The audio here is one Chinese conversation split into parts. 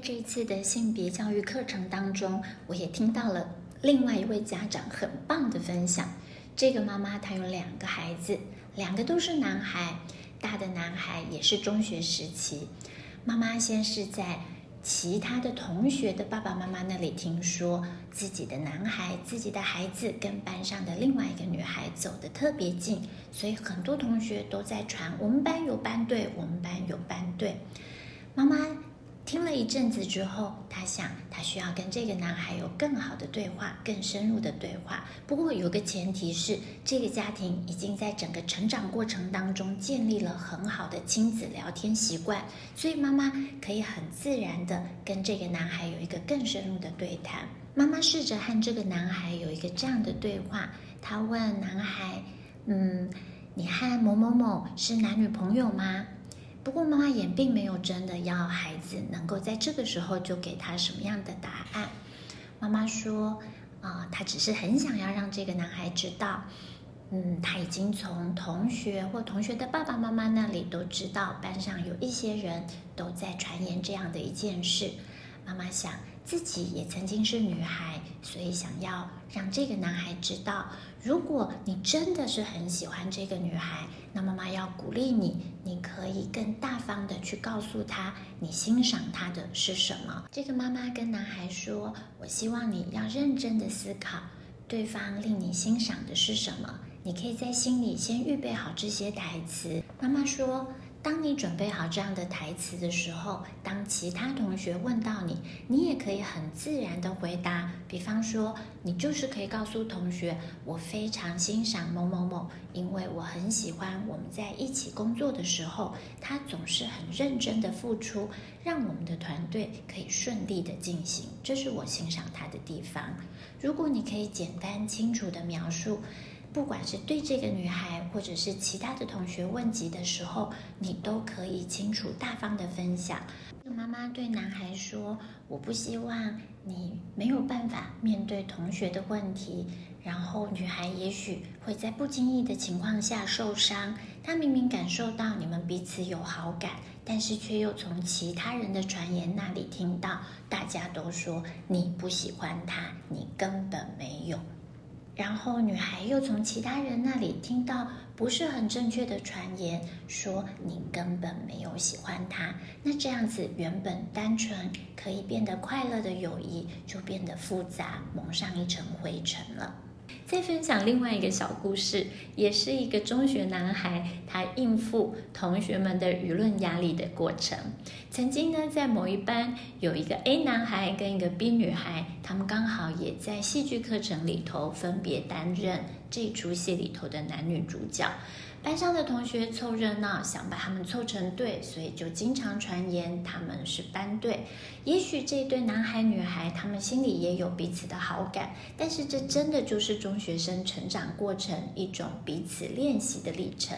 这一次的性别教育课程当中，我也听到了另外一位家长很棒的分享。这个妈妈她有两个孩子，两个都是男孩，大的男孩也是中学时期。妈妈先是在其他的同学的爸爸妈妈那里听说，自己的男孩、自己的孩子跟班上的另外一个女孩走得特别近，所以很多同学都在传：我们班有班队，我们班有班队。妈妈听了一阵子之后，她想，她需要跟这个男孩有更好的对话，更深入的对话。不过有个前提是，这个家庭已经在整个成长过程当中建立了很好的亲子聊天习惯，所以妈妈可以很自然的跟这个男孩有一个更深入的对谈。妈妈试着和这个男孩有一个这样的对话，她问男孩：“嗯，你和某某某是男女朋友吗？”不过妈妈也并没有真的要孩子能够在这个时候就给他什么样的答案。妈妈说，啊、呃，她只是很想要让这个男孩知道，嗯，他已经从同学或同学的爸爸妈妈那里都知道班上有一些人都在传言这样的一件事。妈妈想。自己也曾经是女孩，所以想要让这个男孩知道，如果你真的是很喜欢这个女孩，那妈妈要鼓励你，你可以更大方的去告诉她，你欣赏她的是什么。这个妈妈跟男孩说：“我希望你要认真的思考，对方令你欣赏的是什么，你可以在心里先预备好这些台词。”妈妈说。当你准备好这样的台词的时候，当其他同学问到你，你也可以很自然的回答。比方说，你就是可以告诉同学，我非常欣赏某某某，因为我很喜欢我们在一起工作的时候，他总是很认真的付出，让我们的团队可以顺利的进行，这是我欣赏他的地方。如果你可以简单清楚的描述。不管是对这个女孩，或者是其他的同学问及的时候，你都可以清楚大方的分享。妈妈对男孩说：“我不希望你没有办法面对同学的问题。”然后女孩也许会在不经意的情况下受伤。她明明感受到你们彼此有好感，但是却又从其他人的传言那里听到，大家都说你不喜欢他，你根本没有。然后女孩又从其他人那里听到不是很正确的传言，说你根本没有喜欢他。那这样子原本单纯可以变得快乐的友谊，就变得复杂，蒙上一层灰尘了。再分享另外一个小故事，也是一个中学男孩，他应付同学们的舆论压力的过程。曾经呢，在某一班有一个 A 男孩跟一个 B 女孩，他们刚好也在戏剧课程里头分别担任这出戏里头的男女主角。班上的同学凑热闹，想把他们凑成对，所以就经常传言他们是班对。也许这对男孩女孩，他们心里也有彼此的好感，但是这真的就是中学生成长过程一种彼此练习的历程。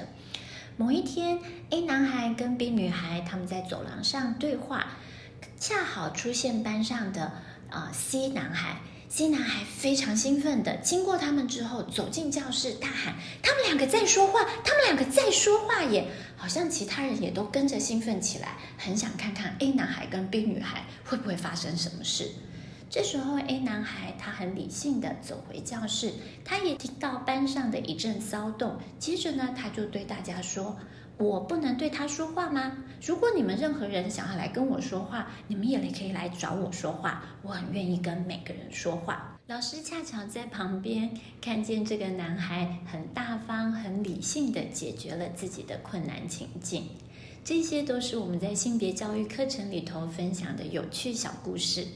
某一天，A 男孩跟 B 女孩他们在走廊上对话，恰好出现班上的啊、呃、C 男孩。C 男孩非常兴奋的经过他们之后，走进教室，大喊：“他们两个在说话，他们两个在说话耶！”好像其他人也都跟着兴奋起来，很想看看 A 男孩跟 B 女孩会不会发生什么事。这时候，A 男孩他很理性的走回教室，他也听到班上的一阵骚动，接着呢，他就对大家说。我不能对他说话吗？如果你们任何人想要来跟我说话，你们也可以来找我说话，我很愿意跟每个人说话。老师恰巧在旁边看见这个男孩很大方、很理性的解决了自己的困难情境。这些都是我们在性别教育课程里头分享的有趣小故事。